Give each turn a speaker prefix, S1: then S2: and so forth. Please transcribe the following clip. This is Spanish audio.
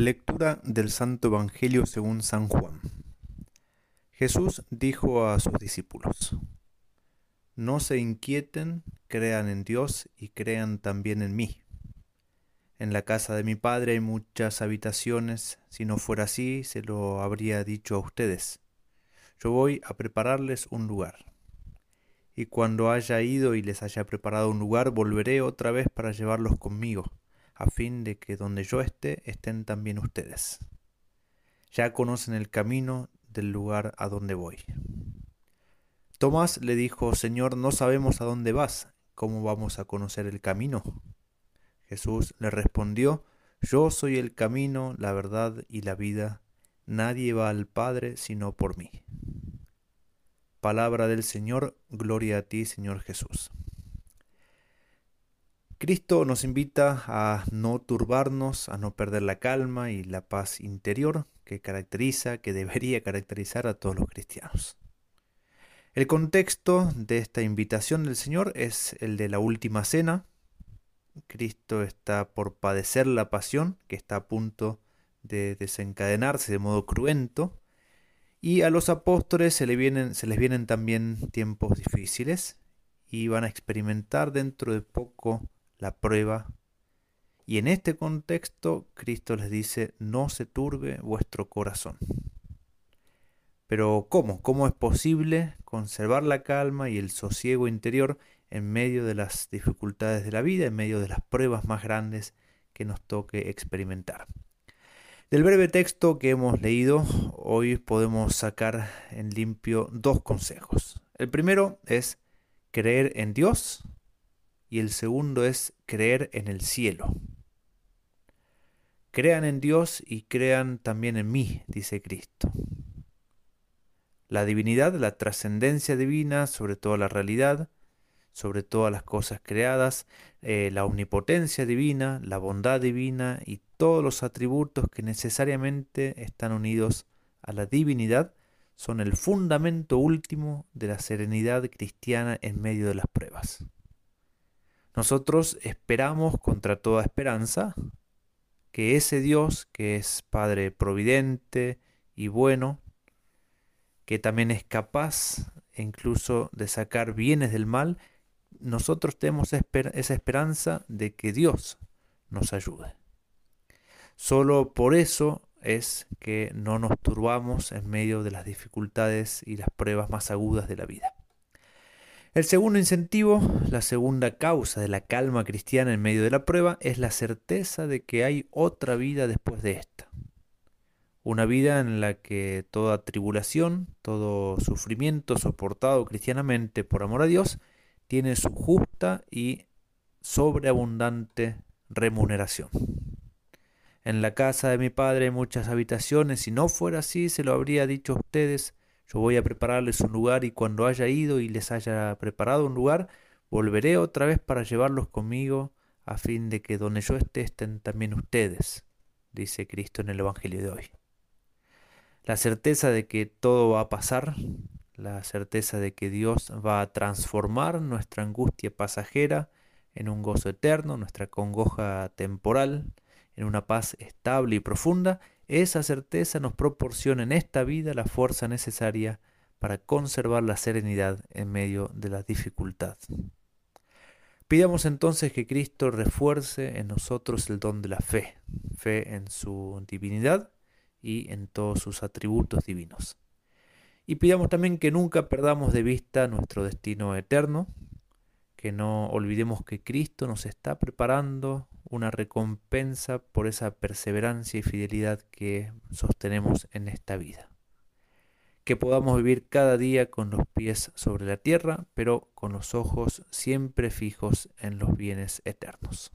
S1: Lectura del Santo Evangelio según San Juan. Jesús dijo a sus discípulos, No se inquieten, crean en Dios y crean también en mí. En la casa de mi Padre hay muchas habitaciones, si no fuera así se lo habría dicho a ustedes. Yo voy a prepararles un lugar. Y cuando haya ido y les haya preparado un lugar, volveré otra vez para llevarlos conmigo a fin de que donde yo esté estén también ustedes. Ya conocen el camino del lugar a donde voy. Tomás le dijo, Señor, no sabemos a dónde vas, ¿cómo vamos a conocer el camino? Jesús le respondió, Yo soy el camino, la verdad y la vida, nadie va al Padre sino por mí. Palabra del Señor, gloria a ti, Señor Jesús. Cristo nos invita a no turbarnos, a no perder la calma y la paz interior que caracteriza, que debería caracterizar a todos los cristianos. El contexto de esta invitación del Señor es el de la última cena. Cristo está por padecer la pasión, que está a punto de desencadenarse de modo cruento, y a los apóstoles se, les vienen también tiempos difíciles y van a experimentar dentro de poco la prueba. Y en este contexto Cristo les dice, no se turbe vuestro corazón. Pero ¿cómo? ¿Cómo es posible conservar la calma y el sosiego interior en medio de las dificultades de la vida, en medio de las pruebas más grandes que nos toque experimentar? Del breve texto que hemos leído, hoy podemos sacar en limpio dos consejos. El primero es creer en Dios y el segundo es creer en el cielo. Crean en Dios y crean también en mí, dice Cristo. La divinidad, la trascendencia divina sobre toda la realidad, sobre todas las cosas creadas, eh, la omnipotencia divina, la bondad divina y todos los atributos que necesariamente están unidos a la divinidad son el fundamento último de la serenidad cristiana en medio de las pruebas. Nosotros esperamos contra toda esperanza que ese Dios, que es Padre providente y bueno, que también es capaz incluso de sacar bienes del mal, nosotros tenemos esa esperanza de que Dios nos ayude. Solo por eso es que no nos turbamos en medio de las dificultades y las pruebas más agudas de la vida. El segundo incentivo, la segunda causa de la calma cristiana en medio de la prueba, es la certeza de que hay otra vida después de esta. Una vida en la que toda tribulación, todo sufrimiento soportado cristianamente por amor a Dios, tiene su justa y sobreabundante remuneración. En la casa de mi padre hay muchas habitaciones, si no fuera así se lo habría dicho a ustedes, yo voy a prepararles un lugar y cuando haya ido y les haya preparado un lugar, volveré otra vez para llevarlos conmigo a fin de que donde yo esté estén también ustedes, dice Cristo en el Evangelio de hoy. La certeza de que todo va a pasar, la certeza de que Dios va a transformar nuestra angustia pasajera en un gozo eterno, nuestra congoja temporal, en una paz estable y profunda, esa certeza nos proporciona en esta vida la fuerza necesaria para conservar la serenidad en medio de la dificultad. Pidamos entonces que Cristo refuerce en nosotros el don de la fe, fe en su divinidad y en todos sus atributos divinos. Y pidamos también que nunca perdamos de vista nuestro destino eterno, que no olvidemos que Cristo nos está preparando una recompensa por esa perseverancia y fidelidad que sostenemos en esta vida. Que podamos vivir cada día con los pies sobre la tierra, pero con los ojos siempre fijos en los bienes eternos.